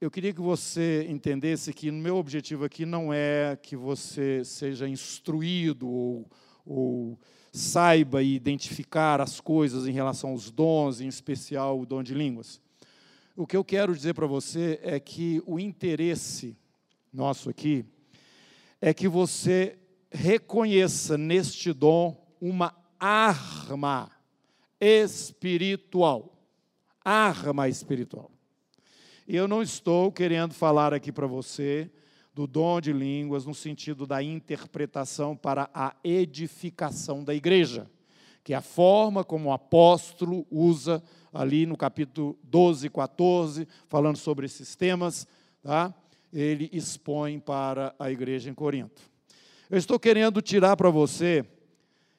eu queria que você entendesse que o meu objetivo aqui não é que você seja instruído ou, ou saiba identificar as coisas em relação aos dons, em especial o dom de línguas. O que eu quero dizer para você é que o interesse nosso aqui é que você reconheça neste dom uma arma espiritual. Arma espiritual. Eu não estou querendo falar aqui para você do dom de línguas no sentido da interpretação para a edificação da igreja, que é a forma como o apóstolo usa ali no capítulo 12, 14, falando sobre esses temas, tá? ele expõe para a igreja em Corinto. Eu estou querendo tirar para você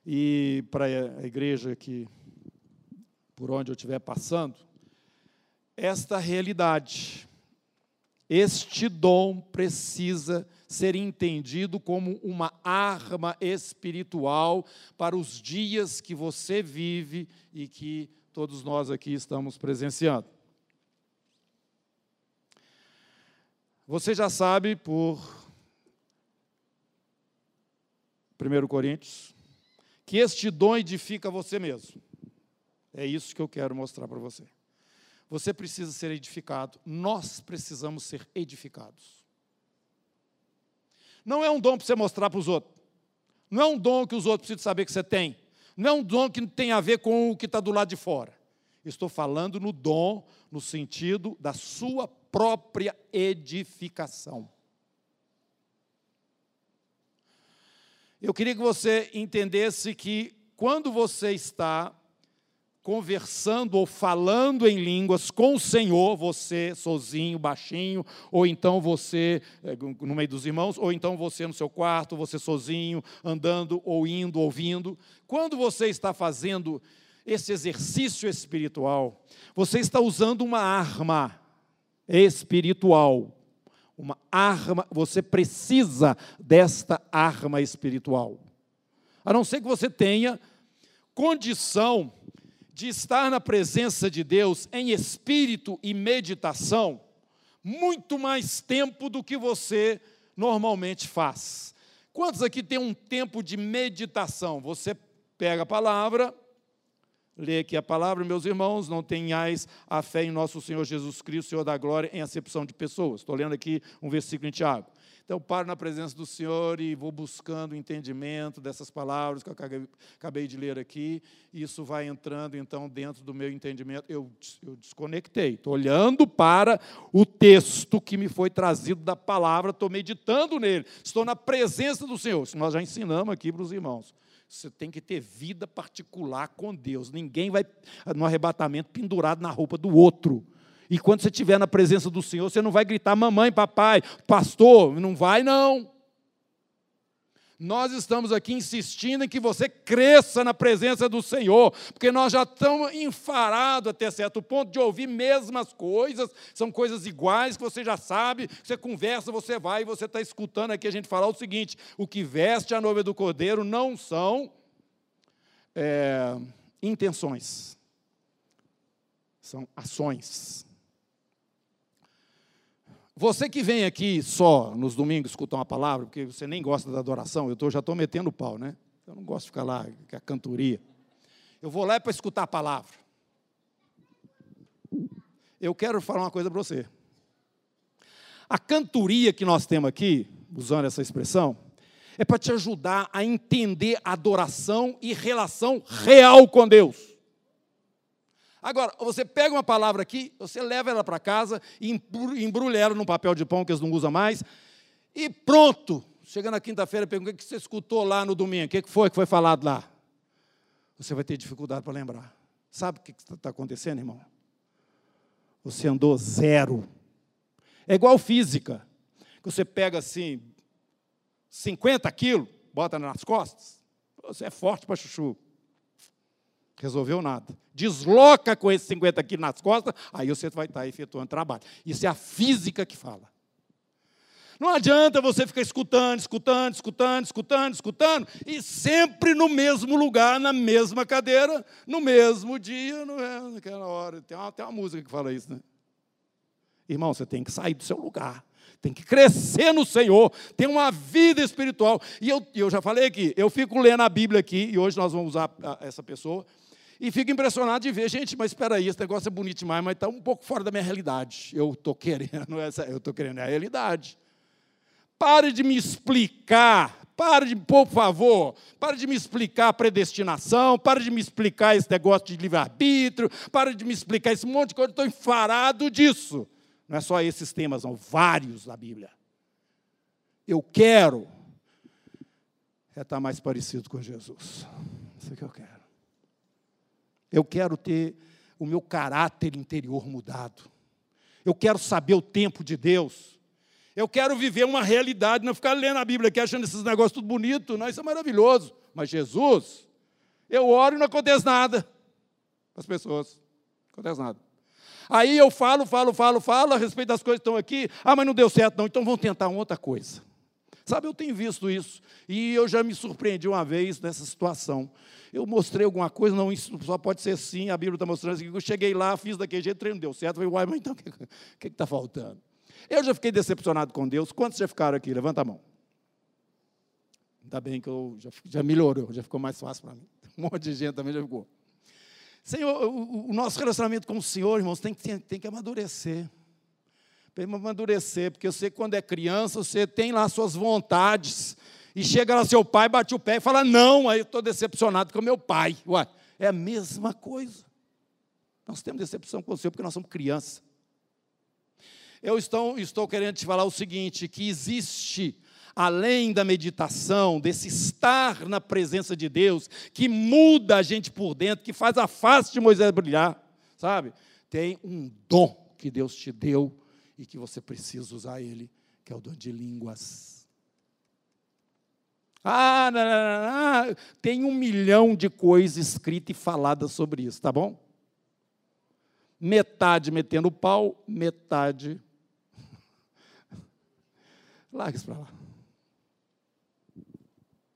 e para a igreja que por onde eu estiver passando, esta realidade. Este dom precisa ser entendido como uma arma espiritual para os dias que você vive e que todos nós aqui estamos presenciando. Você já sabe por 1 Coríntios que este dom edifica você mesmo. É isso que eu quero mostrar para você. Você precisa ser edificado, nós precisamos ser edificados. Não é um dom para você mostrar para os outros. Não é um dom que os outros precisam saber que você tem. Não é um dom que tem a ver com o que está do lado de fora. Estou falando no dom, no sentido da sua própria edificação. Eu queria que você entendesse que quando você está conversando ou falando em línguas com o Senhor, você sozinho, baixinho, ou então você eh, no meio dos irmãos, ou então você no seu quarto, você sozinho, andando ou indo, ouvindo. Quando você está fazendo esse exercício espiritual, você está usando uma arma espiritual. Uma arma, você precisa desta arma espiritual. A não ser que você tenha condição de estar na presença de Deus em espírito e meditação muito mais tempo do que você normalmente faz. Quantos aqui tem um tempo de meditação? Você pega a palavra, lê aqui a palavra, meus irmãos, não tenhais a fé em nosso Senhor Jesus Cristo, Senhor da glória, em acepção de pessoas. Estou lendo aqui um versículo em Tiago. Então, paro na presença do Senhor e vou buscando o entendimento dessas palavras que eu acabei de ler aqui. E isso vai entrando, então, dentro do meu entendimento. Eu, eu desconectei, estou olhando para o texto que me foi trazido da palavra, estou meditando nele, estou na presença do Senhor. Isso nós já ensinamos aqui para os irmãos. Você tem que ter vida particular com Deus. Ninguém vai, no arrebatamento, pendurado na roupa do outro. E quando você estiver na presença do Senhor, você não vai gritar, mamãe, papai, pastor, não vai não. Nós estamos aqui insistindo em que você cresça na presença do Senhor, porque nós já estamos enfarados até certo ponto de ouvir mesmas coisas, são coisas iguais que você já sabe, você conversa, você vai e você está escutando aqui a gente falar o seguinte: o que veste a noiva do cordeiro não são é, intenções, são ações. Você que vem aqui só nos domingos escutar uma palavra, porque você nem gosta da adoração, eu tô, já estou metendo o pau, né? Eu não gosto de ficar lá, com a cantoria. Eu vou lá para escutar a palavra. Eu quero falar uma coisa para você. A cantoria que nós temos aqui, usando essa expressão, é para te ajudar a entender adoração e relação real com Deus. Agora, você pega uma palavra aqui, você leva ela para casa, embrulha ela num papel de pão que eles não usam mais, e pronto. Chega na quinta-feira, pergunta o que você escutou lá no domingo, o que foi que foi falado lá? Você vai ter dificuldade para lembrar. Sabe o que está acontecendo, irmão? Você andou zero. É igual física. Que você pega assim, 50 quilos, bota nas costas. Você é forte para chuchu. Resolveu nada. Desloca com esses 50 quilos nas costas, aí você vai estar efetuando trabalho. Isso é a física que fala. Não adianta você ficar escutando, escutando, escutando, escutando, escutando, e sempre no mesmo lugar, na mesma cadeira, no mesmo dia, naquela hora. Tem uma, tem uma música que fala isso, né? Irmão, você tem que sair do seu lugar. Tem que crescer no Senhor, ter uma vida espiritual. E eu, eu já falei aqui, eu fico lendo a Bíblia aqui, e hoje nós vamos usar essa pessoa, e fico impressionado de ver, gente, mas espera aí, esse negócio é bonito demais, mas está um pouco fora da minha realidade. Eu estou querendo essa, eu estou querendo a realidade. Pare de me explicar para de, por favor, para de me explicar a predestinação, para de me explicar esse negócio de livre-arbítrio, para de me explicar esse monte de coisa, estou enfarado disso. Não é só esses temas, são vários da Bíblia. Eu quero é estar mais parecido com Jesus. Isso é que eu quero. Eu quero ter o meu caráter interior mudado. Eu quero saber o tempo de Deus. Eu quero viver uma realidade, não ficar lendo a Bíblia aqui achando esses negócios tudo bonito. Não, isso é maravilhoso. Mas Jesus, eu oro e não acontece nada com as pessoas. Não acontece nada. Aí eu falo, falo, falo, falo a respeito das coisas que estão aqui. Ah, mas não deu certo, não. Então vamos tentar outra coisa. Sabe, eu tenho visto isso. E eu já me surpreendi uma vez nessa situação. Eu mostrei alguma coisa, não, isso só pode ser sim, a Bíblia está mostrando assim. Eu cheguei lá, fiz daquele jeito, treino deu certo. Eu falei, uai, mas então o que está faltando? Eu já fiquei decepcionado com Deus. Quantos já ficaram aqui? Levanta a mão. Ainda bem que eu já, já melhorou, já ficou mais fácil para mim. Um monte de gente também já ficou. Senhor, o, o nosso relacionamento com o Senhor, irmãos, tem, tem, tem que amadurecer. Que amadurecer, porque você, quando é criança, você tem lá suas vontades. E chega lá seu pai, bate o pé e fala: Não, aí eu estou decepcionado com meu pai. Ué, é a mesma coisa. Nós temos decepção com o Senhor porque nós somos crianças. Eu estou, estou querendo te falar o seguinte: que existe, além da meditação, desse estar na presença de Deus, que muda a gente por dentro, que faz a face de Moisés brilhar, sabe? Tem um dom que Deus te deu e que você precisa usar ele, que é o dom de línguas. Ah, não, não, não, tem um milhão de coisas escritas e faladas sobre isso, tá bom? Metade metendo pau, metade Larga isso para lá.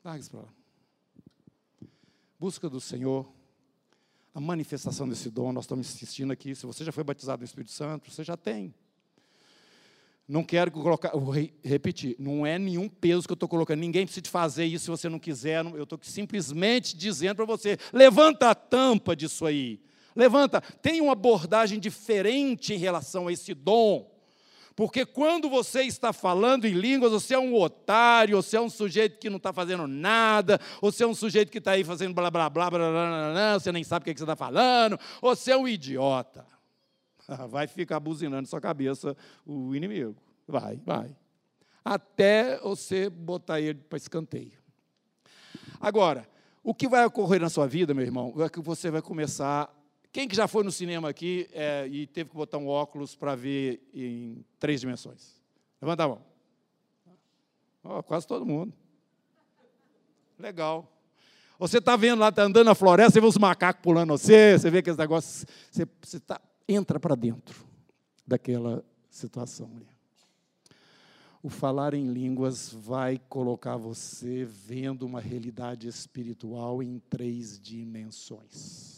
Larga isso para lá. Busca do Senhor a manifestação desse dom. Nós estamos insistindo aqui. Se você já foi batizado no Espírito Santo, você já tem. Não quero colocar, vou repetir, não é nenhum peso que eu estou colocando. Ninguém precisa fazer isso se você não quiser. Eu estou simplesmente dizendo para você: levanta a tampa disso aí. Levanta, tem uma abordagem diferente em relação a esse dom. Porque quando você está falando em línguas, você é um otário, você é um sujeito que não está fazendo nada, você é um sujeito que está aí fazendo blá blá blá blá blá, blá, blá você nem sabe o que, você está falando, você é um idiota. Vai ficar buzinando sua cabeça o inimigo. Vai, vai. Até você botar ele para escanteio. Agora, o que vai ocorrer na sua vida, meu irmão, é que você vai começar quem que já foi no cinema aqui é, e teve que botar um óculos para ver em três dimensões? Levanta a mão. Oh, quase todo mundo. Legal. Você está vendo lá, está andando na floresta, você vê os macacos pulando você, você vê aqueles negócios, você, você tá, entra para dentro daquela situação. O falar em línguas vai colocar você vendo uma realidade espiritual em três dimensões.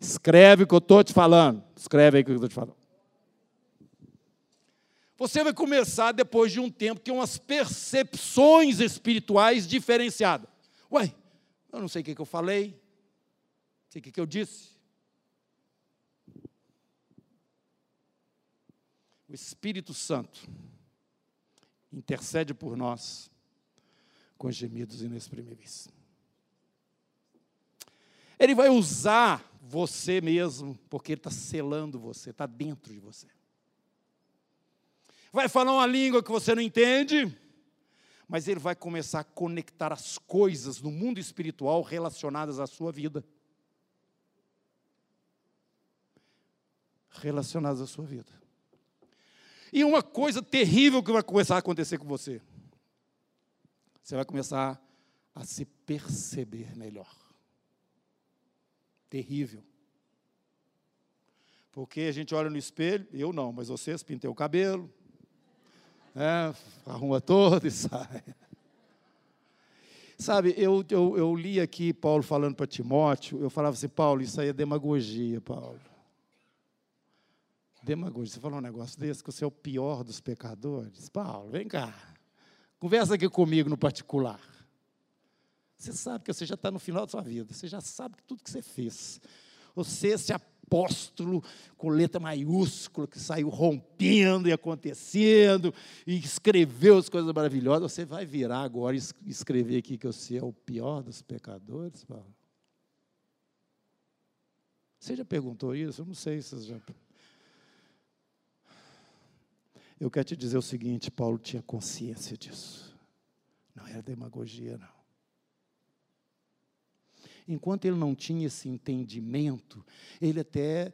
Escreve o que eu estou te falando. Escreve aí o que eu estou te falando. Você vai começar, depois de um tempo, ter umas percepções espirituais diferenciadas. Ué, eu não sei o que, eu falei, não sei o que eu disse. Espírito Santo intercede por nós com gemidos inexprimíveis. Ele vai usar você mesmo, porque Ele está selando você, está dentro de você. Vai falar uma língua que você não entende, mas Ele vai começar a conectar as coisas no mundo espiritual relacionadas à sua vida. Relacionadas à sua vida. E uma coisa terrível que vai começar a acontecer com você. Você vai começar a se perceber melhor terrível. Porque a gente olha no espelho, eu não, mas vocês pintem o cabelo, né, arruma todo e sai. Sabe, eu, eu, eu li aqui Paulo falando para Timóteo, eu falava assim, Paulo, isso aí é demagogia, Paulo. Demagogia, você falou um negócio desse, que você é o pior dos pecadores? Paulo, vem cá. Conversa aqui comigo no particular. Você sabe que você já está no final da sua vida, você já sabe tudo que você fez. Você, esse apóstolo com letra maiúscula, que saiu rompendo e acontecendo, e escreveu as coisas maravilhosas, você vai virar agora e escrever aqui que você é o pior dos pecadores, Paulo? Você já perguntou isso? Eu não sei se você já. Eu quero te dizer o seguinte: Paulo tinha consciência disso. Não era demagogia, não enquanto ele não tinha esse entendimento, ele até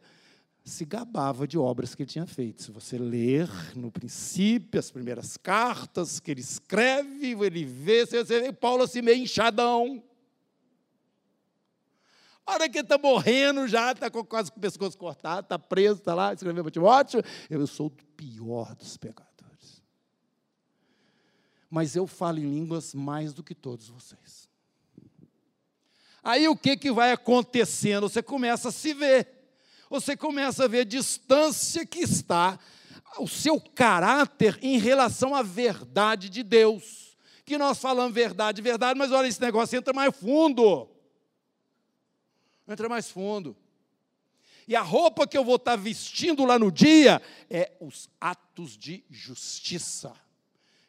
se gabava de obras que ele tinha feito. Se você ler no princípio as primeiras cartas que ele escreve, ele vê, você vê Paulo assim meio inchadão. A hora que ele está morrendo já, está quase com o pescoço cortado, está preso, está lá, escreveu para Timóteo, eu sou o pior dos pecadores. Mas eu falo em línguas mais do que todos vocês. Aí o que, que vai acontecendo? Você começa a se ver, você começa a ver a distância que está o seu caráter em relação à verdade de Deus. Que nós falamos verdade, verdade, mas olha, esse negócio entra mais fundo. Entra mais fundo. E a roupa que eu vou estar vestindo lá no dia é os atos de justiça.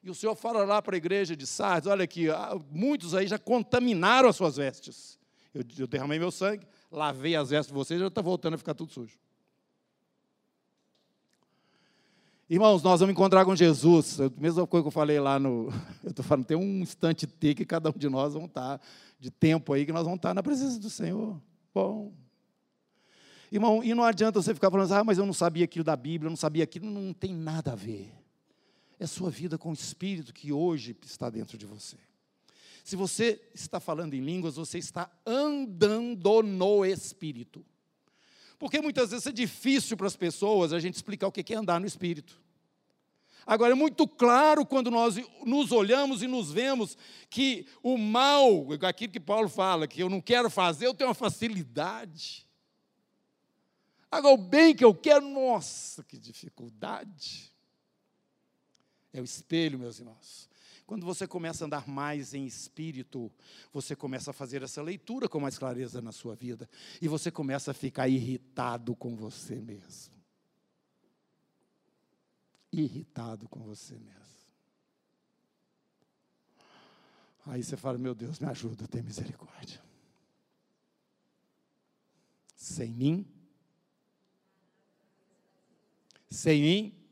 E o Senhor fala lá para a igreja de Sardes: olha aqui, ah, muitos aí já contaminaram as suas vestes. Eu, eu derramei meu sangue, lavei as vestes de vocês, já está voltando a ficar tudo sujo. Irmãos, nós vamos encontrar com Jesus. A mesma coisa que eu falei lá no. Eu estou falando, tem um instante T que cada um de nós vão estar, tá, de tempo aí, que nós vamos estar tá na presença do Senhor. Bom. Irmão, e não adianta você ficar falando, ah, mas eu não sabia aquilo da Bíblia, eu não sabia aquilo. Não tem nada a ver. É sua vida com o Espírito que hoje está dentro de você. Se você está falando em línguas, você está andando no Espírito. Porque muitas vezes é difícil para as pessoas a gente explicar o que é andar no Espírito. Agora, é muito claro quando nós nos olhamos e nos vemos que o mal, aquilo que Paulo fala, que eu não quero fazer, eu tenho uma facilidade. Agora, o bem que eu quero, nossa, que dificuldade. É o espelho, meus irmãos. Quando você começa a andar mais em espírito, você começa a fazer essa leitura com mais clareza na sua vida. E você começa a ficar irritado com você mesmo. Irritado com você mesmo. Aí você fala: Meu Deus, me ajuda, tem misericórdia. Sem mim, sem mim,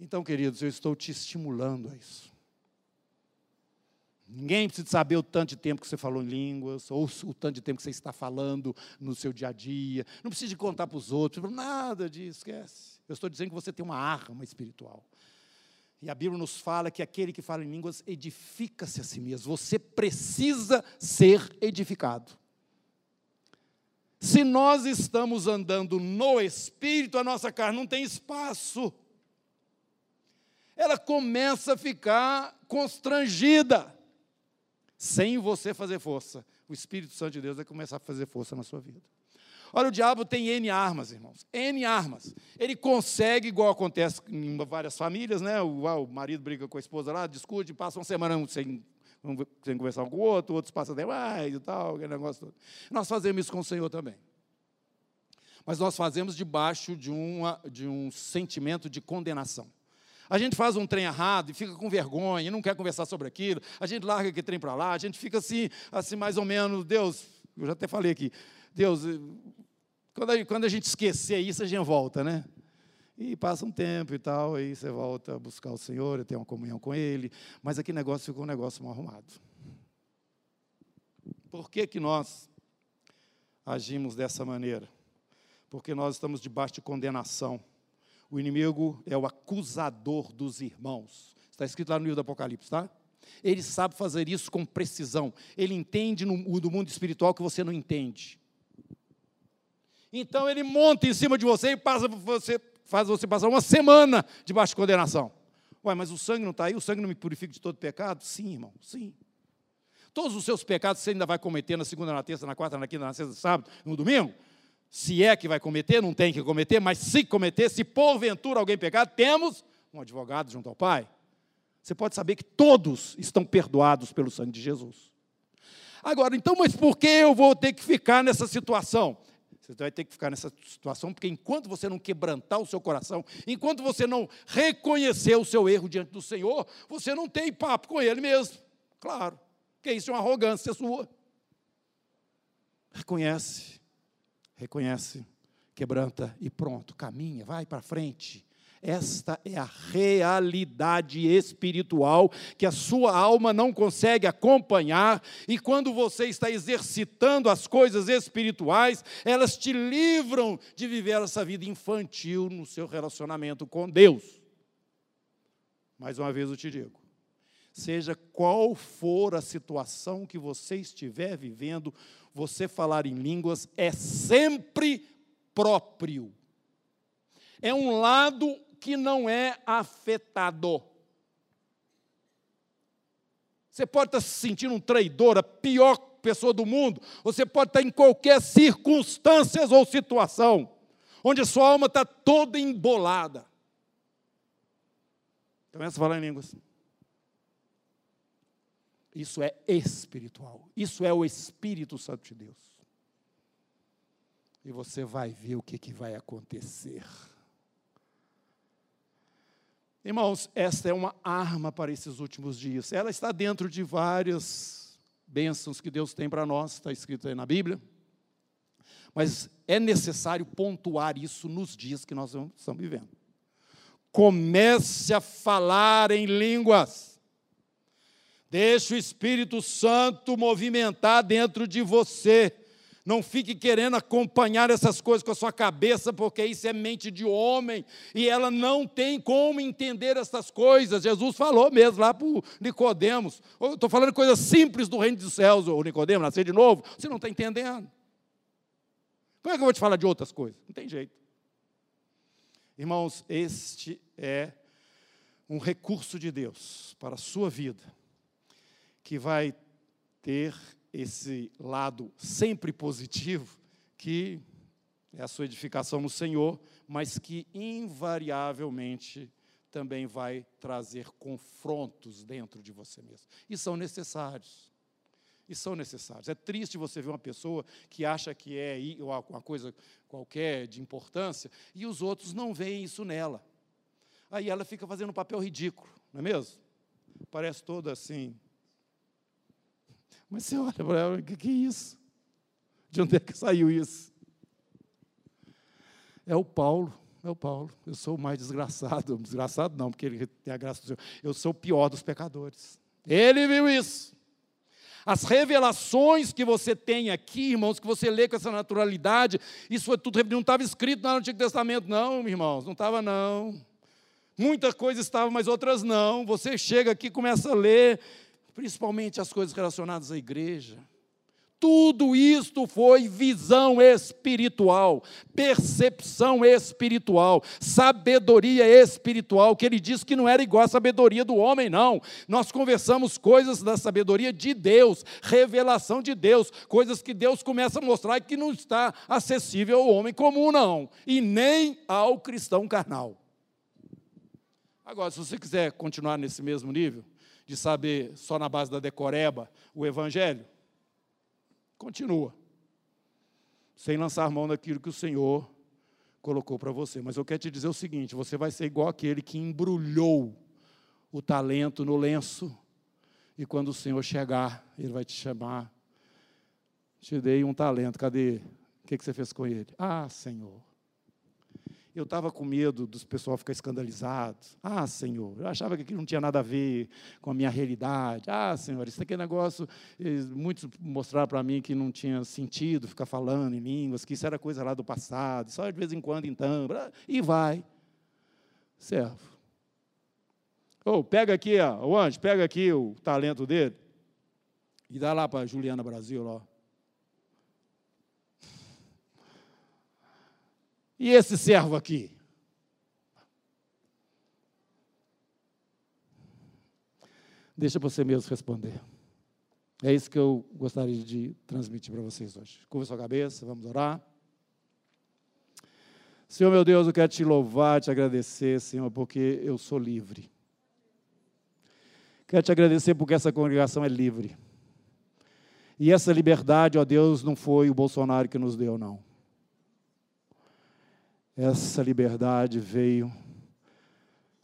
Então, queridos, eu estou te estimulando a isso. Ninguém precisa saber o tanto de tempo que você falou em línguas, ou o tanto de tempo que você está falando no seu dia a dia. Não precisa contar para os outros, nada disso, esquece. Eu estou dizendo que você tem uma arma espiritual. E a Bíblia nos fala que aquele que fala em línguas edifica-se a si mesmo. Você precisa ser edificado. Se nós estamos andando no Espírito, a nossa carne não tem espaço ela começa a ficar constrangida, sem você fazer força. O Espírito Santo de Deus vai começar a fazer força na sua vida. Olha, o diabo tem N armas, irmãos. N armas. Ele consegue, igual acontece em várias famílias, né? O, o marido briga com a esposa lá, discute, passa uma semana sem, sem conversar com o outro, outros passam demais e tal, aquele negócio todo. Nós fazemos isso com o Senhor também. Mas nós fazemos debaixo de, uma, de um sentimento de condenação. A gente faz um trem errado e fica com vergonha, e não quer conversar sobre aquilo. A gente larga aquele trem para lá, a gente fica assim, assim mais ou menos, Deus, eu já até falei aqui, Deus, quando a, quando a gente esquecer isso, a gente volta, né? E passa um tempo e tal, aí você volta a buscar o Senhor, ter uma comunhão com Ele, mas aquele negócio ficou um negócio mal arrumado. Por que, que nós agimos dessa maneira? Porque nós estamos debaixo de condenação. O inimigo é o acusador dos irmãos. Está escrito lá no livro do Apocalipse, tá? Ele sabe fazer isso com precisão. Ele entende no, do mundo espiritual que você não entende. Então ele monta em cima de você e passa você, faz você passar uma semana debaixo de condenação. Ué, mas o sangue não está aí? O sangue não me purifica de todo pecado? Sim, irmão, sim. Todos os seus pecados você ainda vai cometer na segunda, na terça, na quarta, na quinta, na sexta, no sábado, no domingo? Se é que vai cometer, não tem que cometer, mas se cometer, se porventura alguém pecar, temos um advogado junto ao Pai. Você pode saber que todos estão perdoados pelo sangue de Jesus. Agora, então, mas por que eu vou ter que ficar nessa situação? Você vai ter que ficar nessa situação, porque enquanto você não quebrantar o seu coração, enquanto você não reconhecer o seu erro diante do Senhor, você não tem papo com Ele mesmo. Claro, porque isso é uma arrogância sua. Reconhece, reconhece, quebranta e pronto, caminha, vai para frente. Esta é a realidade espiritual que a sua alma não consegue acompanhar, e quando você está exercitando as coisas espirituais, elas te livram de viver essa vida infantil no seu relacionamento com Deus. Mais uma vez eu te digo: seja qual for a situação que você estiver vivendo, você falar em línguas é sempre próprio. É um lado que não é afetado. Você pode estar se sentindo um traidor, a pior pessoa do mundo. Você pode estar em qualquer circunstância ou situação, onde a sua alma está toda embolada. Começa a falar em línguas. Isso é espiritual. Isso é o Espírito Santo de Deus. E você vai ver o que, que vai acontecer. Irmãos, esta é uma arma para esses últimos dias. Ela está dentro de várias bênçãos que Deus tem para nós, está escrito aí na Bíblia. Mas é necessário pontuar isso nos dias que nós estamos vivendo. Comece a falar em línguas. Deixe o Espírito Santo movimentar dentro de você. Não fique querendo acompanhar essas coisas com a sua cabeça, porque isso é mente de homem e ela não tem como entender essas coisas. Jesus falou mesmo lá para Nicodemos. Estou falando coisas simples do reino dos céus, o Nicodemos, nascer de novo. Você não está entendendo. Como é que eu vou te falar de outras coisas? Não tem jeito. Irmãos, este é um recurso de Deus para a sua vida, que vai ter esse lado sempre positivo, que é a sua edificação no Senhor, mas que invariavelmente também vai trazer confrontos dentro de você mesmo. E são necessários. E são necessários. É triste você ver uma pessoa que acha que é uma coisa qualquer de importância e os outros não veem isso nela. Aí ela fica fazendo um papel ridículo, não é mesmo? Parece toda assim, mas você olha para ela, o que, que é isso? De onde é que saiu isso? É o Paulo, é o Paulo. Eu sou o mais desgraçado. Desgraçado não, porque ele tem a graça do Senhor. Eu sou o pior dos pecadores. Ele viu isso. As revelações que você tem aqui, irmãos, que você lê com essa naturalidade, isso foi tudo, não estava escrito no Antigo Testamento, não, irmãos, não estava, não. Muitas coisas estavam, mas outras não. Você chega aqui, começa a ler, principalmente as coisas relacionadas à igreja. Tudo isto foi visão espiritual, percepção espiritual, sabedoria espiritual, que ele disse que não era igual à sabedoria do homem, não. Nós conversamos coisas da sabedoria de Deus, revelação de Deus, coisas que Deus começa a mostrar que não está acessível ao homem comum, não, e nem ao cristão carnal. Agora, se você quiser continuar nesse mesmo nível, de saber só na base da decoreba o Evangelho? Continua. Sem lançar mão daquilo que o Senhor colocou para você. Mas eu quero te dizer o seguinte: você vai ser igual aquele que embrulhou o talento no lenço, e quando o Senhor chegar, ele vai te chamar. Te dei um talento, cadê? O que você fez com ele? Ah, Senhor, eu estava com medo dos pessoal ficar escandalizado. Ah, Senhor, eu achava que aquilo não tinha nada a ver com a minha realidade. Ah, Senhor, isso aqui é negócio. Muitos mostraram para mim que não tinha sentido ficar falando em línguas, que isso era coisa lá do passado, só de vez em quando, então. E vai. Servo. Ou oh, pega aqui, ó, o anjo, pega aqui o talento dele e dá lá para Juliana Brasil, ó. E esse servo aqui? Deixa você mesmo responder. É isso que eu gostaria de transmitir para vocês hoje. Curva sua cabeça, vamos orar. Senhor meu Deus, eu quero te louvar, te agradecer, Senhor, porque eu sou livre. Quero te agradecer porque essa congregação é livre. E essa liberdade, ó Deus, não foi o Bolsonaro que nos deu, não. Essa liberdade veio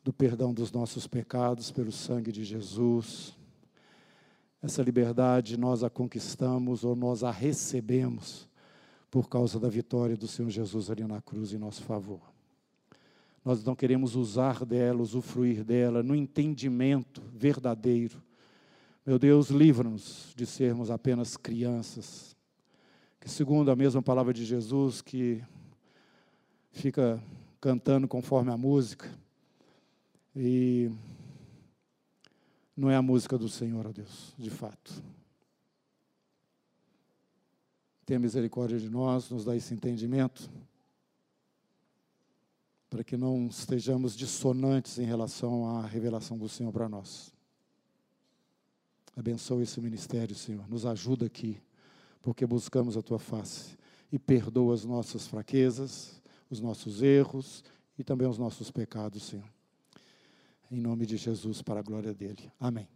do perdão dos nossos pecados pelo sangue de Jesus. Essa liberdade nós a conquistamos ou nós a recebemos por causa da vitória do Senhor Jesus ali na cruz em nosso favor. Nós não queremos usar dela, usufruir dela no entendimento verdadeiro. Meu Deus, livra-nos de sermos apenas crianças, que segundo a mesma palavra de Jesus, que fica cantando conforme a música, e não é a música do Senhor, ó Deus, de fato. Tenha misericórdia de nós, nos dá esse entendimento, para que não estejamos dissonantes em relação à revelação do Senhor para nós. Abençoe esse ministério, Senhor. Nos ajuda aqui, porque buscamos a tua face. E perdoa as nossas fraquezas, os nossos erros e também os nossos pecados, Senhor. Em nome de Jesus, para a glória dele. Amém.